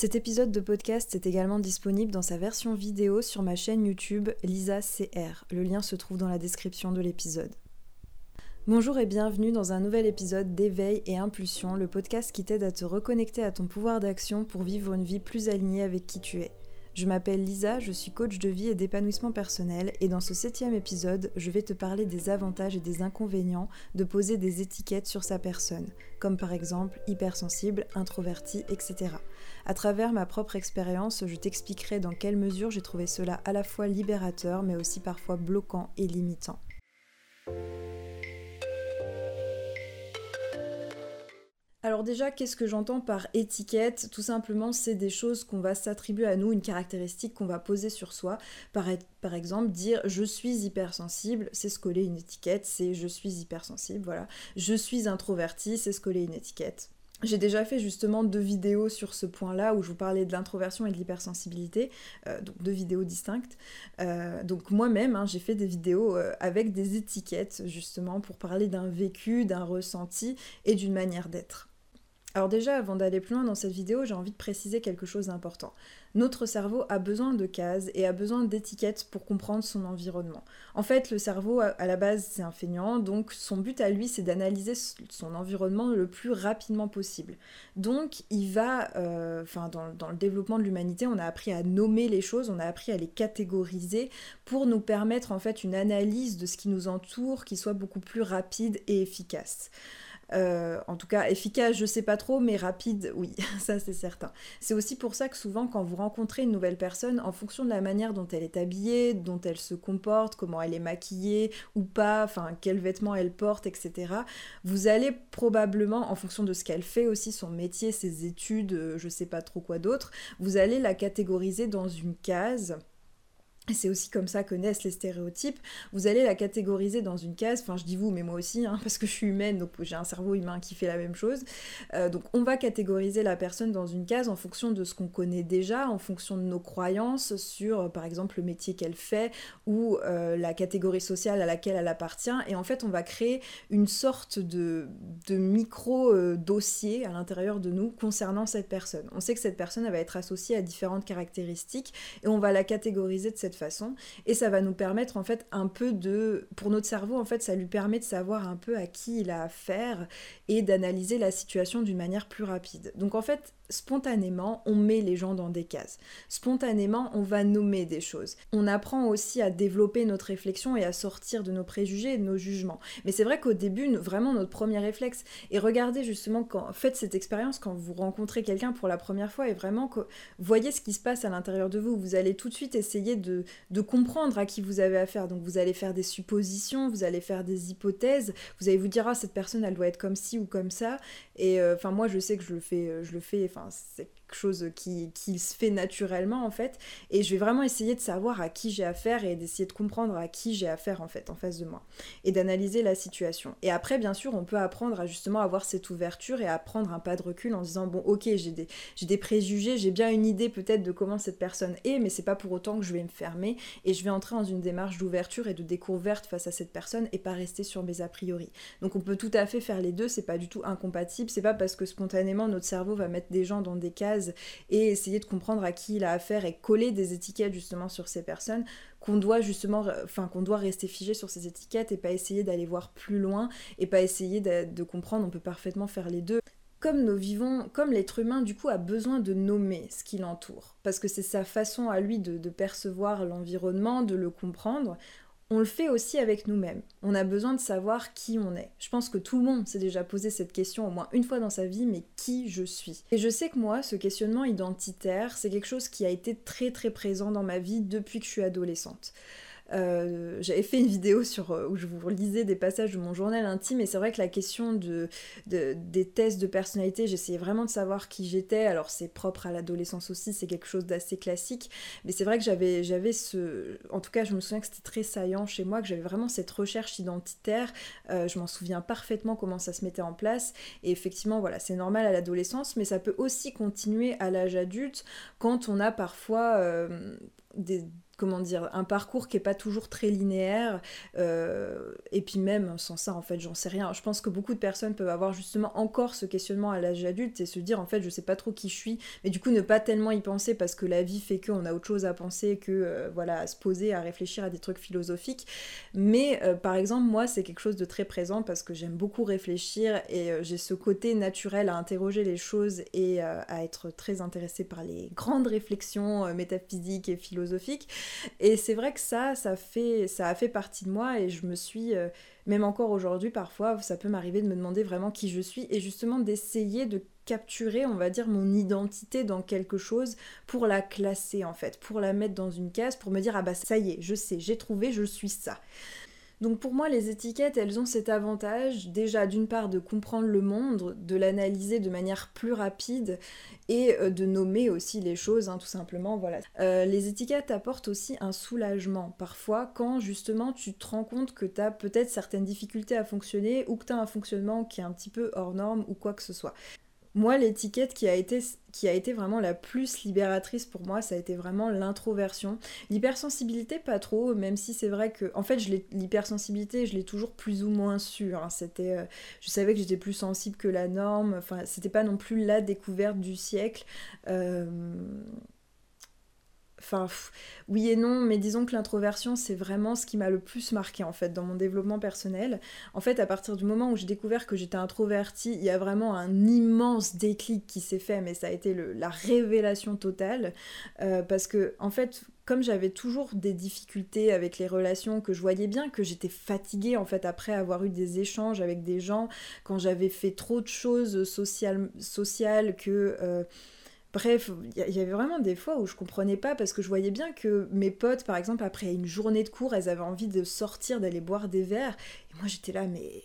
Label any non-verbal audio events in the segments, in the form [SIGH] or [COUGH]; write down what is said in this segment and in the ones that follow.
Cet épisode de podcast est également disponible dans sa version vidéo sur ma chaîne YouTube Lisa CR. Le lien se trouve dans la description de l'épisode. Bonjour et bienvenue dans un nouvel épisode d'Éveil et Impulsion, le podcast qui t'aide à te reconnecter à ton pouvoir d'action pour vivre une vie plus alignée avec qui tu es. Je m'appelle Lisa, je suis coach de vie et d'épanouissement personnel et dans ce septième épisode, je vais te parler des avantages et des inconvénients de poser des étiquettes sur sa personne, comme par exemple hypersensible, introverti, etc. À travers ma propre expérience, je t'expliquerai dans quelle mesure j'ai trouvé cela à la fois libérateur mais aussi parfois bloquant et limitant. Alors déjà, qu'est-ce que j'entends par étiquette? Tout simplement, c'est des choses qu'on va s'attribuer à nous, une caractéristique qu'on va poser sur soi. Par, par exemple, dire je suis hypersensible, c'est se coller une étiquette, c'est je suis hypersensible, voilà. Je suis introverti, c'est se une étiquette. J'ai déjà fait justement deux vidéos sur ce point-là où je vous parlais de l'introversion et de l'hypersensibilité, euh, donc deux vidéos distinctes. Euh, donc moi-même, hein, j'ai fait des vidéos euh, avec des étiquettes justement pour parler d'un vécu, d'un ressenti et d'une manière d'être. Alors déjà, avant d'aller plus loin dans cette vidéo, j'ai envie de préciser quelque chose d'important. Notre cerveau a besoin de cases et a besoin d'étiquettes pour comprendre son environnement. En fait, le cerveau, à la base, c'est un feignant, donc son but à lui, c'est d'analyser son environnement le plus rapidement possible. Donc, il va, euh, enfin, dans, dans le développement de l'humanité, on a appris à nommer les choses, on a appris à les catégoriser pour nous permettre, en fait, une analyse de ce qui nous entoure qui soit beaucoup plus rapide et efficace. Euh, en tout cas, efficace, je sais pas trop, mais rapide, oui, [LAUGHS] ça c'est certain. C'est aussi pour ça que souvent, quand vous rencontrez une nouvelle personne, en fonction de la manière dont elle est habillée, dont elle se comporte, comment elle est maquillée ou pas, enfin, quels vêtements elle porte, etc., vous allez probablement, en fonction de ce qu'elle fait aussi, son métier, ses études, euh, je sais pas trop quoi d'autre, vous allez la catégoriser dans une case c'est aussi comme ça que naissent les stéréotypes. Vous allez la catégoriser dans une case, enfin je dis vous, mais moi aussi, hein, [LAUGHS] parce que je suis humaine, donc j'ai un cerveau humain qui fait la même chose. Euh, donc on va catégoriser la personne dans une case en fonction de ce qu'on connaît déjà, en fonction de nos croyances sur, euh, par exemple, le métier qu'elle fait ou euh, la catégorie sociale à laquelle elle appartient. Et en fait, on va créer une sorte de, de micro-dossier à l'intérieur de nous concernant cette personne. On sait que cette personne va être associée à différentes caractéristiques et on va la catégoriser de cette façon et ça va nous permettre en fait un peu de pour notre cerveau en fait ça lui permet de savoir un peu à qui il a affaire et d'analyser la situation d'une manière plus rapide. Donc en fait spontanément, on met les gens dans des cases. Spontanément, on va nommer des choses. On apprend aussi à développer notre réflexion et à sortir de nos préjugés et de nos jugements. Mais c'est vrai qu'au début, vraiment notre premier réflexe, et regardez justement faites cette expérience quand vous rencontrez quelqu'un pour la première fois et vraiment voyez ce qui se passe à l'intérieur de vous. Vous allez tout de suite essayer de, comprendre à qui vous avez affaire. Donc vous allez faire des suppositions, vous allez faire des hypothèses, vous allez vous dire ah cette personne elle doit être comme ci ou comme ça. Et euh, enfin moi je sais que je le fais, euh, je le fais. C'est chose qui, qui, se fait naturellement en fait. Et je vais vraiment essayer de savoir à qui j'ai affaire et d'essayer de comprendre à qui j'ai affaire en fait en face de moi. Et d'analyser la situation. Et après, bien sûr, on peut apprendre à justement avoir cette ouverture et à prendre un pas de recul en disant bon ok j'ai des, j'ai des préjugés, j'ai bien une idée peut-être de comment cette personne est, mais c'est pas pour autant que je vais me fermer et je vais entrer dans une démarche d'ouverture et de découverte face à cette personne et pas rester sur mes a priori. Donc on peut tout à fait faire les deux, c'est pas du tout incompatible, c'est pas parce que spontanément notre cerveau va mettre des gens dans des cases et essayer de comprendre à qui il a affaire et coller des étiquettes justement sur ces personnes qu'on doit justement enfin qu'on doit rester figé sur ces étiquettes et pas essayer d'aller voir plus loin et pas essayer de, comprendre. On peut parfaitement faire les deux. Comme nous vivons, comme l'être humain du coup a besoin de nommer ce qui l'entoure, parce que c'est sa façon à lui de percevoir l'environnement, de le comprendre, on le fait aussi avec nous-mêmes. On a besoin de savoir qui on est. Je pense que tout le monde s'est déjà posé cette question au moins une fois dans sa vie, mais qui je suis? Et je sais que moi, ce questionnement identitaire, c'est quelque chose qui a été très très présent dans ma vie depuis que je suis adolescente. Euh, j'avais fait une vidéo sur, euh, où je vous lisais des passages de mon journal intime et c'est vrai que la question de, des tests de personnalité, j'essayais vraiment de savoir qui j'étais. Alors c'est propre à l'adolescence aussi, c'est quelque chose d'assez classique, mais c'est vrai que j'avais, j'avais ce... En tout cas, je me souviens que c'était très saillant chez moi, que j'avais vraiment cette recherche identitaire. Euh, je m'en souviens parfaitement comment ça se mettait en place. Et effectivement, voilà, c'est normal à l'adolescence, mais ça peut aussi continuer à l'âge adulte quand on a parfois des comment dire, un parcours qui est pas toujours très linéaire. Euh, et puis même sans ça, en fait, j'en sais rien. Je pense que beaucoup de personnes peuvent avoir justement encore ce questionnement à l'âge adulte et se dire en fait, je sais pas trop qui je suis, mais du coup ne pas tellement y penser parce que la vie fait qu'on a autre chose à penser que euh, voilà à se poser, à réfléchir à des trucs philosophiques. Mais euh, par exemple, moi, c'est quelque chose de très présent parce que j'aime beaucoup réfléchir et j'ai ce côté naturel à interroger les choses et à être très intéressée par les grandes réflexions métaphysiques et philosophiques. Et c'est vrai que ça, ça, fait, ça a fait partie de moi et je me suis, euh, même encore aujourd'hui parfois, ça peut m'arriver de me demander vraiment qui je suis et justement d'essayer de capturer, on va dire, mon identité dans quelque chose pour la classer en fait, pour la mettre dans une case, pour me dire ah bah ça y est, je sais, j'ai trouvé, je suis ça. Donc pour moi, les étiquettes, elles ont cet avantage déjà d'une part de comprendre le monde, de l'analyser de manière plus rapide et euh, de nommer aussi les choses, hein, tout simplement. Voilà. Euh, les étiquettes apportent aussi un soulagement parfois quand justement tu te rends compte que tu as peut-être certaines difficultés à fonctionner ou que tu as un fonctionnement qui est un petit peu hors norme ou quoi que ce soit. Moi, l'étiquette qui a été vraiment la plus libératrice pour moi, ça a été vraiment l'introversion. L'hypersensibilité, pas trop, même si c'est vrai que, en fait, l'hypersensibilité, je l'ai toujours plus ou moins su. Hein. C'était, euh, je savais que j'étais plus sensible que la norme. Enfin, c'était pas non plus la découverte du siècle. Euh, Enfin, oui et non, mais disons que l'introversion, c'est vraiment ce qui m'a le plus marqué en fait dans mon développement personnel. En fait, à partir du moment où j'ai découvert que j'étais introvertie, il y a vraiment un immense déclic qui s'est fait, mais ça a été la révélation totale. Euh, parce que, en fait, comme j'avais toujours des difficultés avec les relations, que je voyais bien que j'étais fatiguée en fait après avoir eu des échanges avec des gens, quand j'avais fait trop de choses sociales, que. Euh, Bref, il y avait vraiment des fois où je comprenais pas parce que je voyais bien que mes potes, par exemple, après une journée de cours, elles avaient envie de sortir, d'aller boire des verres. Et moi, j'étais là, mais.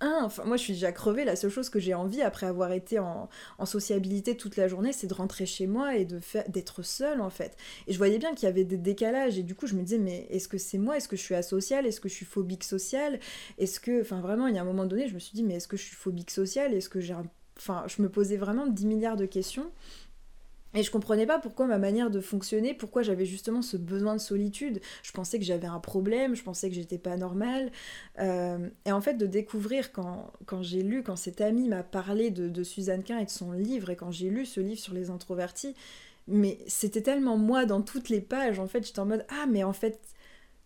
Enfin, moi, je suis déjà crevée. La seule chose que j'ai envie, après avoir été en, sociabilité toute la journée, c'est de rentrer chez moi et de d'être seule, en fait. Et je voyais bien qu'il y avait des décalages. Et du coup, je me disais, mais est-ce que c'est moi? Est-ce que je suis asociale? Est-ce que je suis phobique sociale? Est-ce que. Enfin, vraiment, il y a un moment donné, je me suis dit, mais est-ce que je suis phobique sociale? Est-ce que j'ai Enfin, je me posais vraiment 10 milliards de questions. Et je comprenais pas pourquoi ma manière de fonctionner, pourquoi j'avais justement ce besoin de solitude. Je pensais que j'avais un problème, je pensais que j'étais pas normale. Euh, et en fait, de découvrir quand, j'ai lu, quand cet ami m'a parlé de, de Suzanne Quint et de son livre, et quand j'ai lu ce livre sur les introvertis, mais c'était tellement moi dans toutes les pages, en fait, j'étais en mode Ah, mais en fait,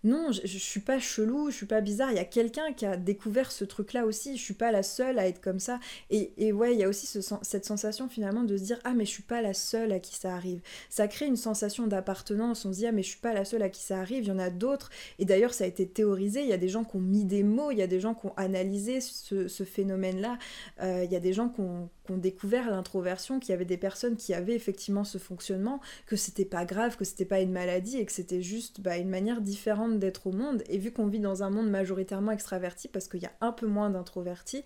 non, je, je, suis pas chelou, je suis pas bizarre, il y a quelqu'un qui a découvert ce truc-là aussi, je suis pas la seule à être comme ça. Et, et ouais, il y a aussi cette sensation finalement de se dire ah mais je suis pas la seule à qui ça arrive. Ça crée une sensation d'appartenance, on se dit ah mais je suis pas la seule à qui ça arrive, il y en a d'autres. Et d'ailleurs ça a été théorisé, il y a des gens qui ont mis des mots, il y a des gens qui ont analysé ce, phénomène-là, euh, il y a des gens qui ont, découvert l'introversion, qu'il y avait des personnes qui avaient effectivement ce fonctionnement, que c'était pas grave, que c'était pas une maladie et que c'était juste bah, une manière différente d'être au monde. Et vu qu'on vit dans un monde majoritairement extraverti, parce qu'il y a un peu moins d'introvertis,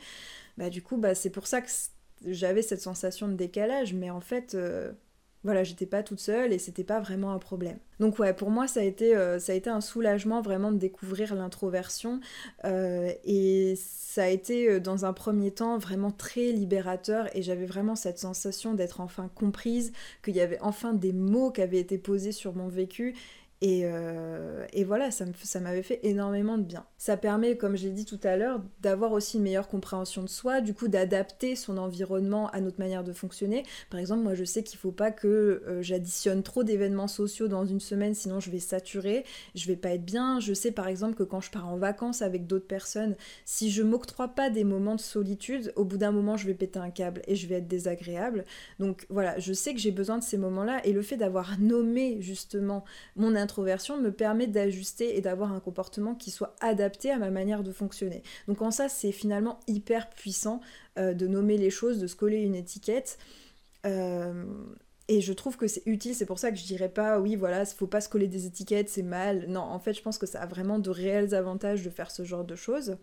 bah du coup, bah, c'est pour ça que j'avais cette sensation de décalage. Mais en fait, euh, voilà, j'étais pas toute seule et c'était pas vraiment un problème. Donc ouais, pour moi, ça a été, euh, ça a été un soulagement vraiment de découvrir l'introversion. Euh, et ça a été, dans un premier temps, vraiment très libérateur. Et j'avais vraiment cette sensation d'être enfin comprise, qu'il y avait enfin des mots qui avaient été posés sur mon vécu euh, et, voilà, ça, ça m'avait fait énormément de bien. Ça permet, comme je l'ai dit tout à l'heure, d'avoir aussi une meilleure compréhension de soi, du coup d'adapter son environnement à notre manière de fonctionner. Par exemple, moi je sais qu'il ne faut pas que euh, j'additionne trop d'événements sociaux dans une semaine, sinon je vais saturer, je vais pas être bien. Je sais par exemple que quand je pars en vacances avec d'autres personnes, si je m'octroie pas des moments de solitude, au bout d'un moment je vais péter un câble et je vais être désagréable. Donc voilà, je sais que j'ai besoin de ces moments-là et le fait d'avoir nommé justement mon me permet d'ajuster et d'avoir un comportement qui soit adapté à ma manière de fonctionner. Donc en ça, c'est finalement hyper puissant euh, de nommer les choses, de se coller une étiquette. Euh, et je trouve que c'est utile, c'est pour ça que je dirais pas, oui, voilà, faut pas se coller des étiquettes, c'est mal. Non, en fait, je pense que ça a vraiment de réels avantages de faire ce genre de choses.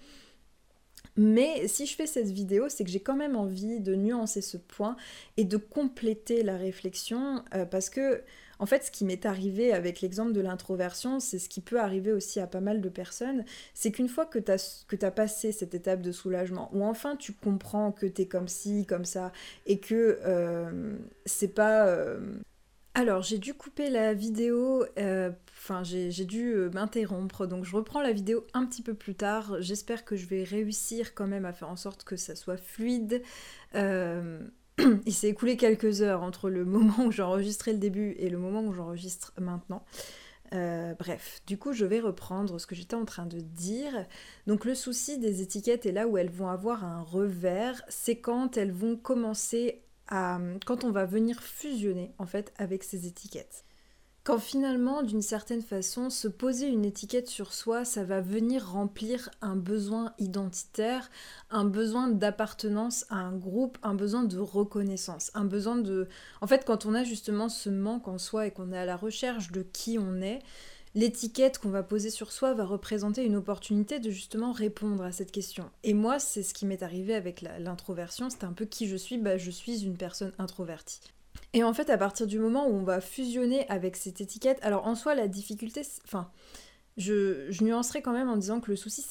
Mais si je fais cette vidéo, c'est que j'ai quand même envie de nuancer ce point et de compléter la réflexion euh, parce que en fait, ce qui m'est arrivé avec l'exemple de l'introversion, c'est ce qui peut arriver aussi à pas mal de personnes, c'est qu'une fois que tu as, passé cette étape de soulagement, où enfin tu comprends que tu es comme ci, comme ça, et que euh, c'est pas... Euh, Alors, j'ai dû couper la vidéo, euh, enfin, j'ai dû m'interrompre, donc je reprends la vidéo un petit peu plus tard. J'espère que je vais réussir quand même à faire en sorte que ça soit fluide. [CLEARS THROAT] il s'est écoulé quelques heures entre le [LAUGHS] moment où j'enregistrais le début et le moment où j'enregistre maintenant. bref, du coup, je vais reprendre ce que j'étais en train de dire. Donc, le souci des étiquettes et là où elles vont avoir un revers, c'est quand elles vont commencer quand on va venir fusionner en fait avec ces étiquettes. Quand finalement, d'une certaine façon, se poser une étiquette sur soi, ça va venir remplir un besoin identitaire, un besoin d'appartenance à un groupe, un besoin de reconnaissance, un besoin de... En fait, quand on a justement ce manque en soi et qu'on est à la recherche de qui on est, l'étiquette qu'on va poser sur soi va représenter une opportunité de justement répondre à cette question. Et moi, c'est ce qui m'est arrivé avec l'introversion, c'est un peu qui je suis, bah, je suis une personne introvertie. Et en fait, à partir du moment où on va fusionner avec cette étiquette, alors en soi, la difficulté, enfin, je, nuancerai quand même en disant que le souci,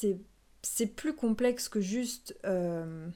c'est plus complexe que juste... Euh,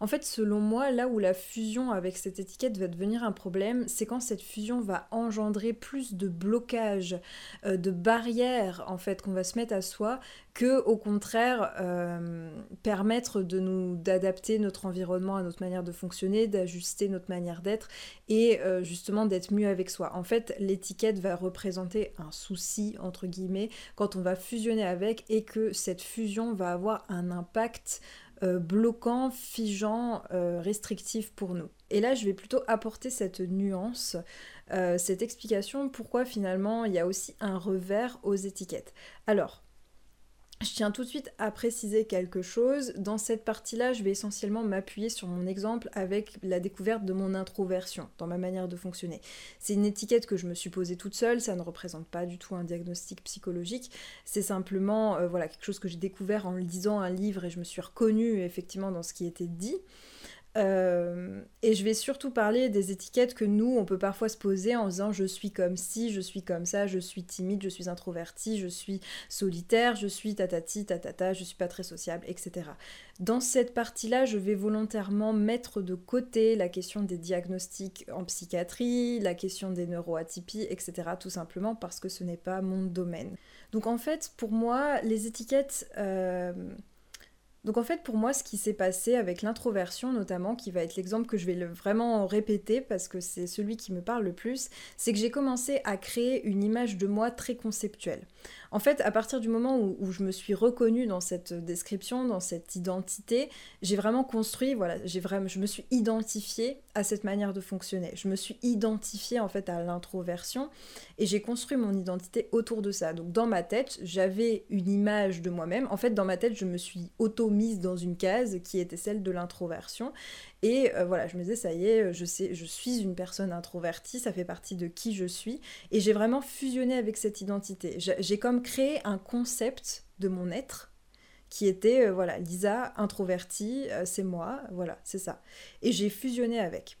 en fait, selon moi, là où la fusion avec cette étiquette va devenir un problème, c'est quand cette fusion va engendrer plus de blocages, euh, de barrières en fait qu'on va se mettre à soi, que au contraire euh, permettre d'adapter notre environnement à notre manière de fonctionner, d'ajuster notre manière d'être et euh, justement d'être mieux avec soi. En fait, l'étiquette va représenter un souci entre guillemets quand on va fusionner avec et que cette fusion va avoir un impact euh, bloquant, figeant, euh, restrictif pour nous. Et là, je vais plutôt apporter cette nuance, euh, cette explication pourquoi finalement il y a aussi un revers aux étiquettes. Alors, je tiens tout de suite à préciser quelque chose. Dans cette partie-là, je vais essentiellement m'appuyer sur mon exemple avec la découverte de mon introversion dans ma manière de fonctionner. C'est une étiquette que je me suis posée toute seule, ça ne représente pas du tout un diagnostic psychologique, c'est simplement euh, voilà, quelque chose que j'ai découvert en lisant un livre et je me suis reconnue effectivement dans ce qui était dit. Euh, et je vais surtout parler des étiquettes que nous, on peut parfois se poser en disant je suis comme ci, je suis comme ça, je suis timide, je suis introverti, je suis solitaire, je suis tatati, tatata, je suis pas très sociable, etc. Dans cette partie-là, je vais volontairement mettre de côté la question des diagnostics en psychiatrie, la question des neuroatypies, etc. Tout simplement parce que ce n'est pas mon domaine. Donc en fait, pour moi, les étiquettes... Euh, donc en fait, pour moi, ce qui s'est passé avec l'introversion notamment, qui va être l'exemple que je vais vraiment répéter parce que c'est celui qui me parle le plus, c'est que j'ai commencé à créer une image de moi très conceptuelle. En fait, à partir du moment où, je me suis reconnue dans cette description, dans cette identité, j'ai vraiment construit, voilà, j'ai vraiment, je me suis identifiée à cette manière de fonctionner. Je me suis identifiée en fait à l'introversion et j'ai construit mon identité autour de ça. Donc dans ma tête, j'avais une image de moi-même. En fait, dans ma tête, je me suis auto-mise dans une case qui était celle de l'introversion et euh, voilà, je me disais, ça y est, je, sais, je suis une personne introvertie, ça fait partie de qui je suis. Et j'ai vraiment fusionné avec cette identité. J'ai comme créé un concept de mon être qui était, euh, voilà, Lisa, introvertie, euh, c'est moi, voilà, c'est ça. Et j'ai fusionné avec.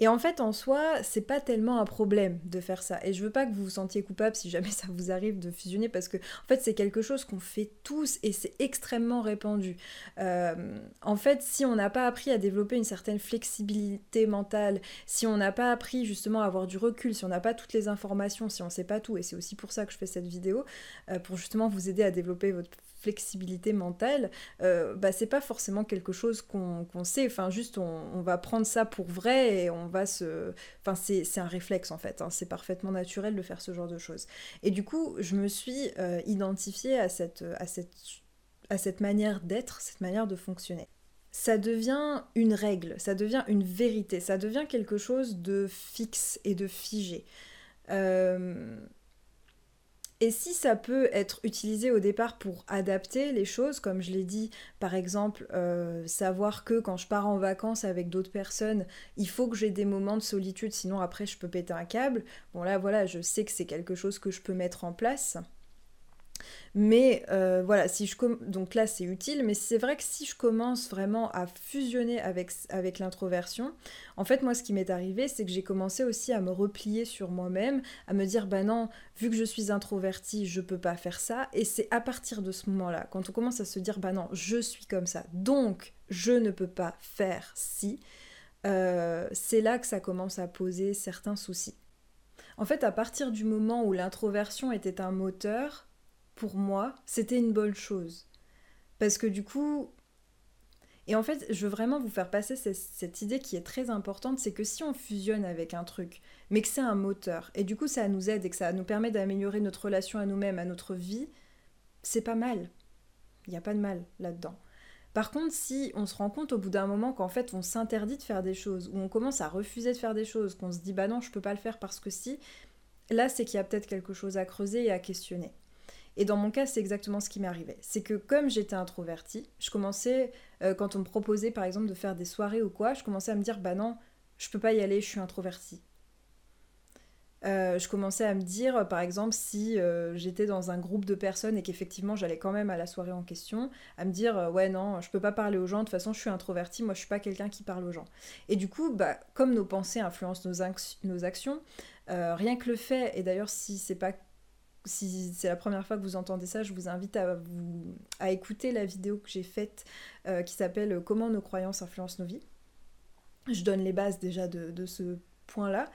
Et en fait, en soi, c'est pas tellement un problème de faire ça. Et je veux pas que vous vous sentiez coupable si jamais [LAUGHS] ça vous arrive de fusionner, parce que en fait, c'est quelque chose qu'on fait tous et c'est extrêmement répandu. Euh, en fait, si on n'a pas appris à développer une certaine flexibilité mentale, si on n'a pas appris justement à avoir du recul, si on n'a pas toutes les informations, si on sait pas tout, et c'est aussi pour ça que je fais cette vidéo, euh, pour justement vous aider à développer votre flexibilité mentale, euh, bah, c'est pas forcément quelque chose qu'on sait. Enfin, juste on, va prendre ça pour vrai et on va se. Enfin, c'est un réflexe en fait. Hein. C'est parfaitement naturel de faire ce genre de choses. Et du coup, je me suis euh, identifiée à cette, à cette, à cette manière d'être, cette manière de fonctionner. Ça devient une règle, ça devient une vérité, ça devient quelque chose de fixe et de figé. Euh, et si ça peut être utilisé au départ pour adapter les choses, comme je l'ai dit, par exemple, euh, savoir que quand je pars en vacances avec d'autres personnes, il faut que j'ai des moments de solitude, sinon après je peux péter un câble. Bon là voilà, je sais que c'est quelque chose que je peux mettre en place. Mais euh, voilà, si je donc là c'est utile, mais c'est vrai que si je commence vraiment à fusionner avec, avec l'introversion, en fait moi ce qui m'est arrivé c'est que j'ai commencé aussi à me replier sur moi-même, à me dire bah non, vu que je suis introvertie, je peux pas faire ça. Et c'est à partir de ce moment-là, quand on commence à se dire bah non, je suis comme ça, donc je ne peux pas faire si, euh, c'est là que ça commence à poser certains soucis. En fait, à partir du moment où l'introversion était un moteur, pour moi, c'était une bonne chose. Parce que du coup, et en fait, je veux vraiment vous faire passer cette, idée qui est très importante, c'est que si on fusionne avec un truc, mais que c'est un moteur, et du coup ça nous aide et que ça nous permet d'améliorer notre relation à nous-mêmes, à notre vie, c'est pas mal. Il n'y a pas de mal là-dedans. Par contre, si on se rend compte au bout d'un moment qu'en fait on s'interdit de faire des choses, ou on commence à refuser de faire des choses, qu'on se dit bah non, je peux pas le faire parce que si, là c'est qu'il y a peut-être quelque chose à creuser et à questionner. Et dans mon cas, c'est exactement ce qui m'est arrivé. C'est que comme j'étais introvertie, je commençais, euh, quand on me proposait par exemple de faire des soirées ou quoi, je commençais à me dire, bah non, je peux pas y aller, je suis introvertie. Euh, je commençais à me dire, par exemple, si euh, j'étais dans un groupe de personnes et qu'effectivement j'allais quand même à la soirée en question, à me dire, ouais, non, je peux pas parler aux gens, de toute façon je suis introvertie, moi je suis pas quelqu'un qui parle aux gens. Et du coup, bah, comme nos pensées influencent nos, nos actions, rien que le fait, et d'ailleurs si c'est pas si c'est la première fois que vous entendez ça, je vous invite à, vous, écouter la vidéo que j'ai faite euh, qui s'appelle Comment nos croyances influencent nos vies. Je donne les bases déjà de, ce point-là.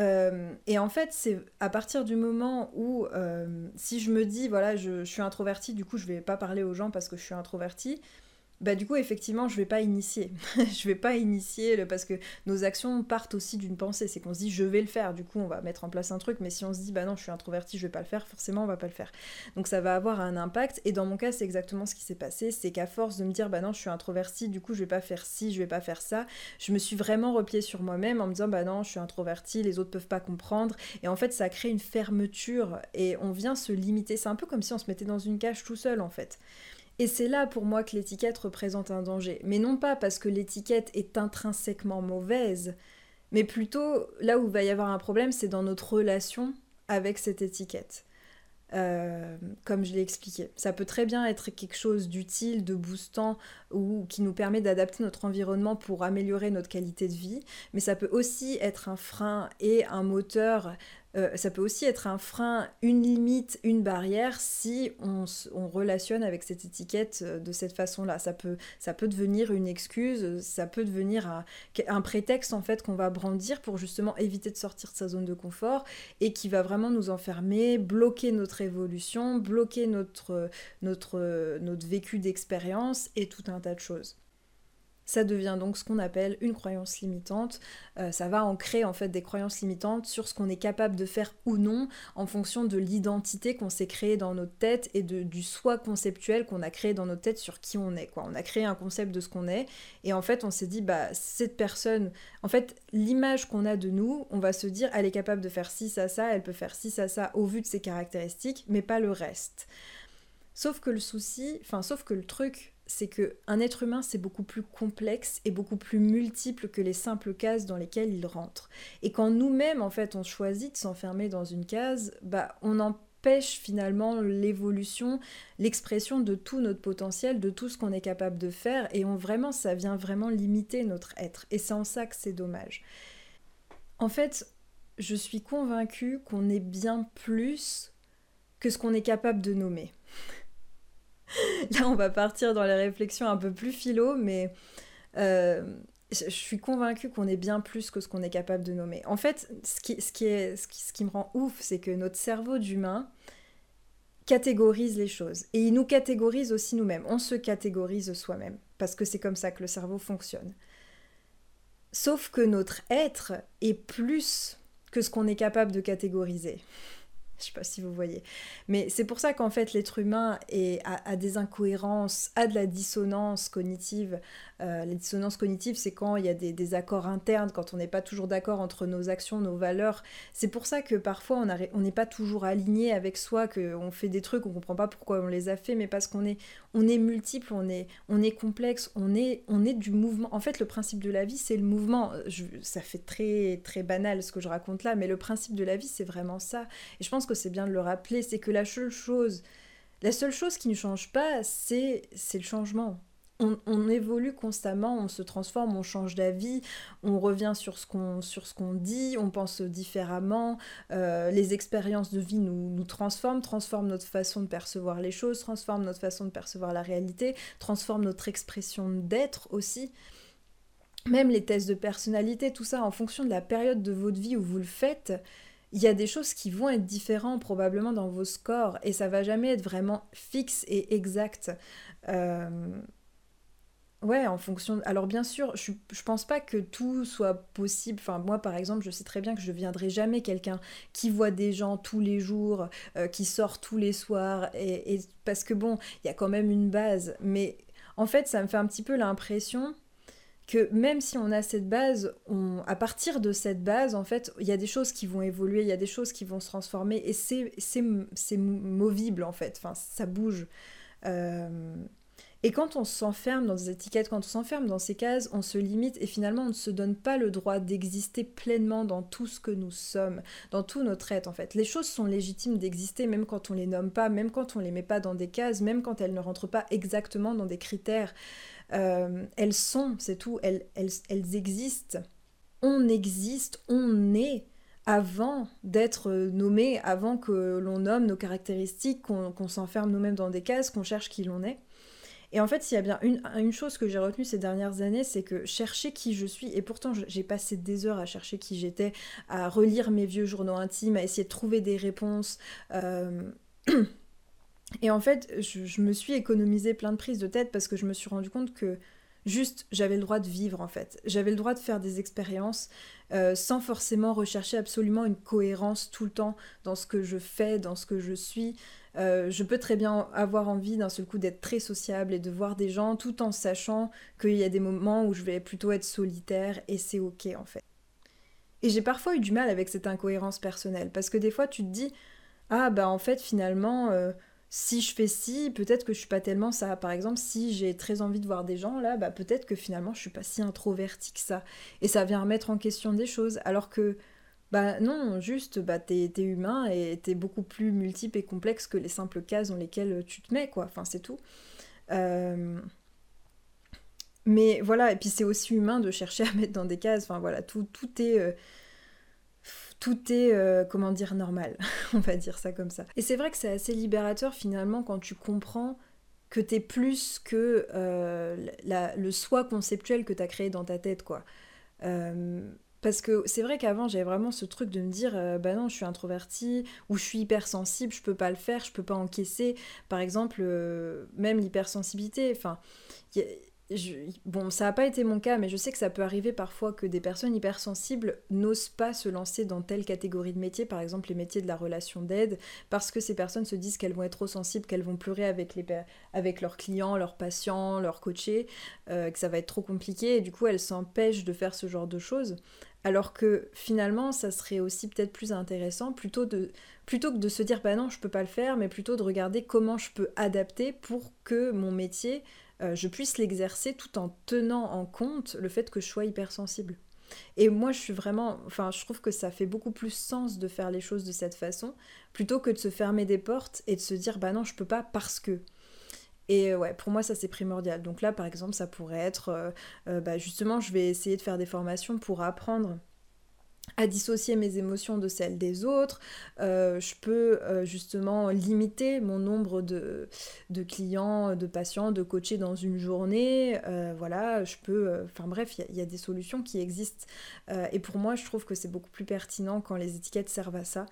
Euh, et en fait, c'est à partir du moment où, euh, si je me dis, voilà, je, suis introvertie, du coup, je vais pas parler aux gens parce que je suis introvertie, bah du coup effectivement je vais pas initier. [LAUGHS] Je vais pas initier le... parce que nos actions partent aussi d'une pensée. C'est qu'on se dit je vais le faire. Du coup on va mettre en place un truc. Mais si on se dit bah non je suis introverti je vais pas le faire forcément on va pas le faire. Donc ça va avoir un impact. Et dans mon cas c'est exactement ce qui s'est passé. C'est qu'à force de me dire bah non je suis introverti du coup je vais pas faire ci je vais pas faire ça je me suis vraiment repliée sur moi-même en me disant bah non je suis introverti les autres peuvent pas comprendre. Et en fait ça crée une fermeture. Et on vient se limiter. C'est un peu comme si on se mettait dans une cage tout seul en fait et c'est là pour moi que l'étiquette représente un danger. Mais non pas parce que l'étiquette est intrinsèquement mauvaise, mais plutôt là où va y avoir un problème, c'est dans notre relation avec cette étiquette. Euh, comme je l'ai expliqué. Ça peut très bien être quelque chose d'utile, de boostant ou qui nous permet d'adapter notre environnement pour améliorer notre qualité de vie, mais ça peut aussi être un frein et un moteur euh, ça peut aussi être un frein, une limite, une barrière si on, relationne avec cette étiquette euh, de cette façon-là. Ça peut, ça peut devenir une excuse, ça peut devenir un, prétexte en fait qu'on va brandir pour justement éviter de sortir de sa zone de confort et qui va vraiment nous enfermer, bloquer notre évolution, bloquer notre, notre, notre vécu d'expérience et tout un tas de choses ça devient donc ce qu'on appelle une croyance limitante. Euh, ça va ancrer en fait des croyances limitantes sur ce qu'on est capable de faire ou non en fonction de l'identité qu'on s'est créée dans notre tête et de, du soi conceptuel qu'on a créé dans notre tête sur qui on est. Quoi. On a créé un concept de ce qu'on est et en fait on s'est dit bah cette personne, en fait l'image qu'on a de nous, on va se dire elle est capable de faire ci, ça, ça, elle peut faire ci, ça, ça au vu de ses caractéristiques, mais pas le reste. Sauf que le souci, enfin sauf que le truc c'est que un être humain c'est beaucoup plus complexe et beaucoup plus multiple que les simples cases dans lesquelles il rentre. Et quand nous-mêmes en fait on choisit de s'enfermer dans une case, bah on empêche finalement l'évolution, l'expression de tout notre potentiel, de tout ce qu'on est capable de faire et on vraiment ça vient vraiment limiter notre être et c'est en ça que c'est dommage. En fait, je suis convaincue qu'on est bien plus que ce qu'on est capable de nommer. [LAUGHS] Là, on va partir dans les réflexions un peu plus philo, mais euh, je suis convaincue qu'on est bien plus que ce qu'on est capable de nommer. En fait, ce qui, me rend ouf, c'est que notre cerveau d'humain catégorise les choses. Et il nous catégorise aussi nous-mêmes. On se catégorise soi-même, parce que c'est comme ça que le cerveau fonctionne. Sauf que notre être est plus que ce qu'on est capable de catégoriser. Je sais pas si vous voyez. Mais c'est pour ça qu'en fait l'être humain a, des incohérences, a de la dissonance cognitive. Euh, la dissonance cognitive, c'est quand il y a des, accords internes, quand on n'est pas toujours d'accord entre nos actions, nos valeurs. C'est pour ça que parfois on n'est pas toujours aligné avec soi, qu'on fait des trucs, on comprend pas pourquoi on les a fait, mais parce qu'on est, on est multiple, on est, on est complexe, on est, on est du mouvement. En fait, le principe de la vie, c'est le mouvement. ça fait très, très banal ce que je raconte là, mais le principe de la vie, c'est vraiment ça. Et je pense que c'est bien de le rappeler, c'est que la seule chose, la seule chose qui ne change pas, c'est le changement. On, évolue constamment, on se transforme, on change d'avis, on revient sur ce qu'on dit, on pense différemment. Euh, les expériences de vie nous, nous transforment, transforment notre façon de percevoir les choses, transforment notre façon de percevoir la réalité, transforment notre expression d'être aussi. même les tests de personnalité, tout ça, en fonction de la période de votre vie où vous le faites, il y a des choses qui vont être différentes probablement dans vos scores et ça va jamais être vraiment fixe et exact. Euh, ouais, en fonction. Alors bien sûr, je, je pense pas que tout soit possible. Enfin, moi par exemple, je sais très bien que je viendrai jamais quelqu'un qui voit des gens tous les jours, euh, qui sort tous les soirs, et, et parce que bon, il y a quand même une base. Mais en fait, ça me fait un petit peu l'impression que même si on a cette base, on, à partir de cette base, en fait, il y a des choses qui vont évoluer, il y a des choses qui vont se transformer, et c'est movible, en fait, enfin, ça bouge. Euh, et quand on s'enferme dans des étiquettes, quand on s'enferme dans ces cases, on se limite et finalement on ne se donne pas le droit d'exister pleinement dans tout ce que nous sommes, dans tout notre être en fait. Les choses sont légitimes d'exister même quand on les nomme pas, même quand on les met pas dans des cases, même quand elles ne rentrent pas exactement dans des critères. Euh, elles sont, c'est tout, elles, elles, existent. On existe, on est avant d'être nommé, avant que l'on nomme nos caractéristiques, qu'on s'enferme nous-mêmes dans des cases, qu'on cherche qui l'on est. Et en fait, s'il y a bien une, chose que j'ai retenue ces dernières années, c'est que chercher qui je suis, et pourtant j'ai passé des heures à chercher qui j'étais, à relire mes vieux journaux intimes, à essayer de trouver des réponses. Euh, [CLEARS THROAT] Et en fait, je, me suis économisé plein de prises de tête parce que je me suis rendu compte que juste j'avais le droit de vivre en fait. J'avais le droit de faire des expériences euh, sans forcément rechercher absolument une cohérence tout le temps dans ce que je fais, dans ce que je suis. Euh, je peux très bien avoir envie d'un seul coup d'être très sociable et de voir des gens tout en sachant qu'il y a des moments où je vais plutôt être solitaire et c'est ok en fait. Et j'ai parfois eu du mal avec cette incohérence personnelle parce que des fois tu te dis ah bah en fait finalement euh, si je fais ci, peut-être que je suis pas tellement ça. Par exemple, si j'ai très envie de voir des gens là, bah peut-être que finalement je suis pas si introvertie que ça. Et ça vient remettre en question des choses. Alors que, bah non, juste, bah t'es es humain et t'es beaucoup plus multiple et complexe que les simples cases dans lesquelles tu te mets, quoi. Enfin, c'est tout. Euh, mais voilà, et puis c'est aussi humain de chercher à mettre dans des cases. Enfin voilà, tout, tout est. Euh, tout est, euh, comment dire, normal. [LAUGHS] On va dire ça comme ça. Et c'est vrai que c'est assez libérateur finalement quand tu comprends que t'es plus que le soi conceptuel que t'as créé dans ta tête, quoi. Euh, parce que c'est vrai qu'avant j'avais vraiment ce truc de me dire bah non je suis introvertie ou je suis hypersensible je peux pas le faire je peux pas encaisser. Par exemple même l'hypersensibilité enfin bon, ça n'a pas été mon cas, mais je sais que ça peut arriver parfois que des personnes hypersensibles n'osent pas se lancer dans telle catégorie de métier, par exemple les métiers de la relation d'aide, parce que ces personnes se disent qu'elles vont être trop sensibles, qu'elles vont pleurer avec, les, avec leurs clients, leurs patients, leurs coachés, euh, que ça va être trop compliqué, et du coup elles s'empêchent de faire ce genre de choses. Alors que finalement, ça serait aussi peut-être plus intéressant, plutôt, de, plutôt que de se dire bah non, je peux pas le faire, mais plutôt de regarder comment je peux adapter pour que mon métier euh, je puisse l'exercer tout en tenant en compte le fait que je sois hypersensible. Et moi, je suis vraiment. Enfin, je trouve que ça fait beaucoup plus sens de faire les choses de cette façon, plutôt que de se fermer des portes et de se dire, bah non, je peux pas parce que. Et euh, ouais, pour moi, ça c'est primordial. Donc là, par exemple, ça pourrait être, euh, bah, justement, je vais essayer de faire des formations pour apprendre à dissocier mes émotions de celles des autres. Euh, je peux euh, justement limiter mon nombre de, de, clients, de patients, de coachés dans une journée. Euh, voilà, je peux... Enfin bref, il y, a des solutions qui existent. et pour moi, je trouve que c'est beaucoup plus pertinent quand les étiquettes servent à ça.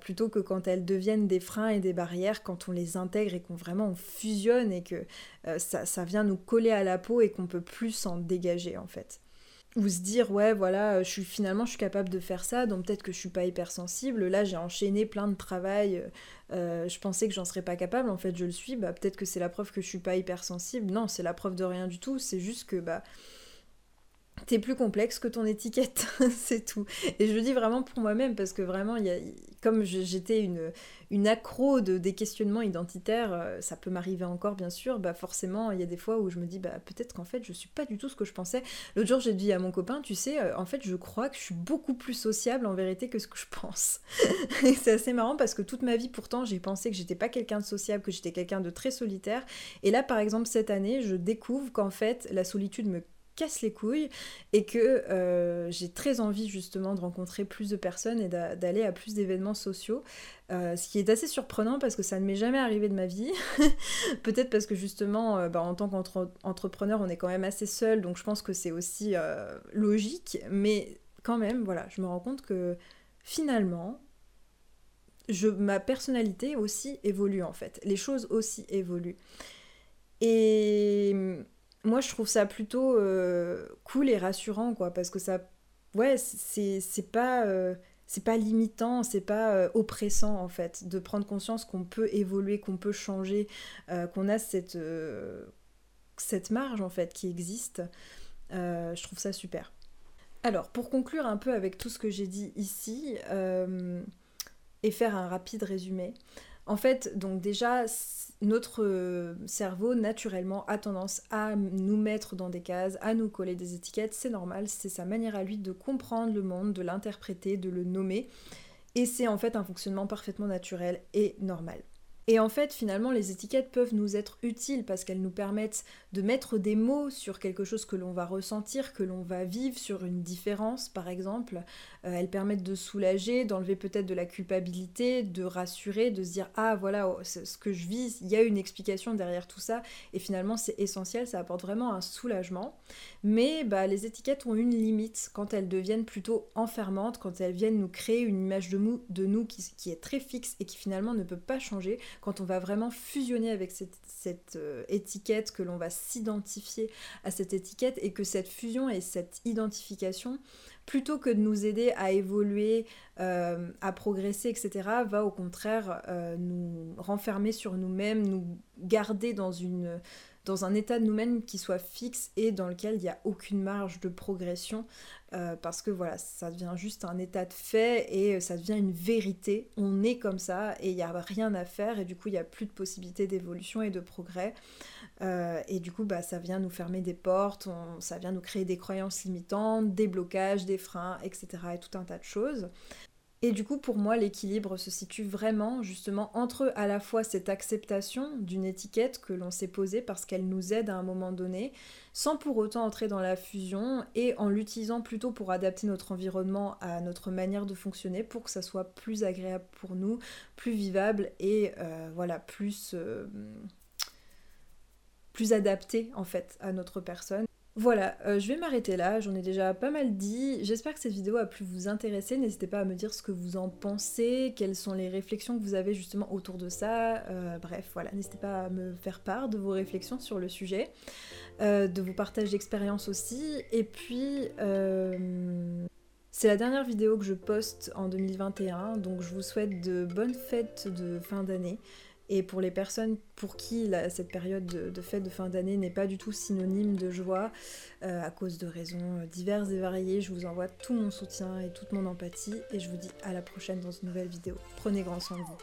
plutôt que quand elles deviennent des freins et des barrières, quand on les intègre et qu'on vraiment on fusionne et que ça, ça vient nous coller à la peau et qu'on peut plus s'en dégager en fait ou se dire ouais voilà euh, je suis finalement je suis capable de faire ça donc peut-être que je suis pas hypersensible là j'ai enchaîné plein de travail euh, euh, je pensais que j'en serais pas capable en fait je le suis bah peut-être que c'est la preuve que je suis pas hypersensible non c'est la preuve de rien du tout c'est juste que bah t'es plus complexe que ton étiquette, [LAUGHS] c'est tout. Et je le dis vraiment pour moi-même parce que vraiment, y a, comme j'étais une, une accro de, des questionnements identitaires, euh, ça peut m'arriver encore bien sûr, bah forcément, il y a des fois où je me dis, bah peut-être qu'en fait, je suis pas du tout ce que je pensais. L'autre jour, j'ai dit à mon copain, tu sais, euh, en fait, je crois que je suis beaucoup plus sociable en vérité que ce que je pense. [LAUGHS] Et c'est assez marrant parce que toute ma vie, pourtant, j'ai pensé que j'étais pas quelqu'un de sociable, que j'étais quelqu'un de très solitaire. Et là, par exemple, cette année, je découvre qu'en fait, la solitude me casse les couilles et que euh, j'ai très envie justement de rencontrer plus de personnes et d'aller à plus d'événements sociaux. Euh, ce qui est assez surprenant parce que ça ne m'est jamais arrivé de ma vie. [LAUGHS] Peut-être parce que justement, euh, bah, en tant qu'entrepreneur, on est quand même assez seul, donc je pense que c'est aussi logique. Mais quand même, voilà, je me rends compte que finalement, je, ma personnalité aussi évolue en fait. Les choses aussi évoluent. Et moi, je trouve ça plutôt euh, cool et rassurant, quoi, parce que ça, ouais, c'est pas, euh, pas limitant, c'est pas euh, oppressant, en fait, de prendre conscience qu'on peut évoluer, qu'on peut changer, qu'on a cette, cette marge, en fait, qui existe. je trouve ça super. Alors, pour conclure un peu avec tout ce que j'ai dit ici, et faire un rapide résumé, en fait, donc déjà, notre euh, cerveau, naturellement, a tendance à nous mettre dans des cases, à nous coller des étiquettes. C'est normal, c'est sa manière à lui de comprendre le monde, de l'interpréter, de le nommer. Et c'est en fait un fonctionnement parfaitement naturel et normal. Et en fait, finalement, les étiquettes peuvent nous être utiles parce qu'elles nous permettent de mettre des mots sur quelque chose que l'on va ressentir, que l'on va vivre, sur une différence, par exemple. Euh, elles permettent de soulager, d'enlever peut-être de la culpabilité, de rassurer, de se dire ah voilà, oh, ce que je vis, il y a une explication derrière tout ça. Et finalement, c'est essentiel, ça apporte vraiment un soulagement. Mais bah, les étiquettes ont une limite quand elles deviennent plutôt enfermantes, quand elles viennent nous créer une image de, nous qui est très fixe et qui finalement ne peut pas changer quand on va vraiment fusionner avec cette, euh, étiquette, que l'on va s'identifier à cette étiquette et que cette fusion et cette identification, plutôt que de nous aider à évoluer, euh, à progresser, etc., va au contraire euh, nous renfermer sur nous-mêmes, nous garder dans une dans un état de nous-mêmes qui soit fixe et dans lequel il n'y a aucune marge de progression euh, parce que voilà, ça devient juste un état de fait et ça devient une vérité. On est comme ça et il n'y a rien à faire et du coup il n'y a plus de possibilité d'évolution et de progrès. Euh, et du coup bah, ça vient nous fermer des portes, ça vient nous créer des croyances limitantes, des blocages, des freins, etc. et tout un tas de choses. Et du coup, pour moi, l'équilibre se situe vraiment justement entre à la fois cette acceptation d'une étiquette que l'on s'est posée parce qu'elle nous aide à un moment donné, sans pour autant entrer dans la fusion et en l'utilisant plutôt pour adapter notre environnement à notre manière de fonctionner pour que ça soit plus agréable pour nous, plus vivable et euh, voilà, plus, euh, plus adapté en fait à notre personne. Voilà, euh, je vais m'arrêter là, j'en ai déjà pas mal dit. J'espère que cette vidéo a pu vous intéresser. N'hésitez pas à me dire ce que vous en pensez, quelles sont les réflexions que vous avez justement autour de ça. Euh, bref, voilà, n'hésitez pas à me faire part de vos réflexions sur le sujet, euh, de vos partages d'expérience aussi. Et puis, c'est la dernière vidéo que je poste en 2021, donc je vous souhaite de bonnes fêtes de fin d'année. Et pour les personnes pour qui cette période de, fête de fin d'année n'est pas du tout synonyme de joie, euh, à cause de raisons euh, diverses et variées, je vous envoie tout mon soutien et toute mon empathie et je vous dis à la prochaine dans une nouvelle vidéo. Prenez grand soin de vous.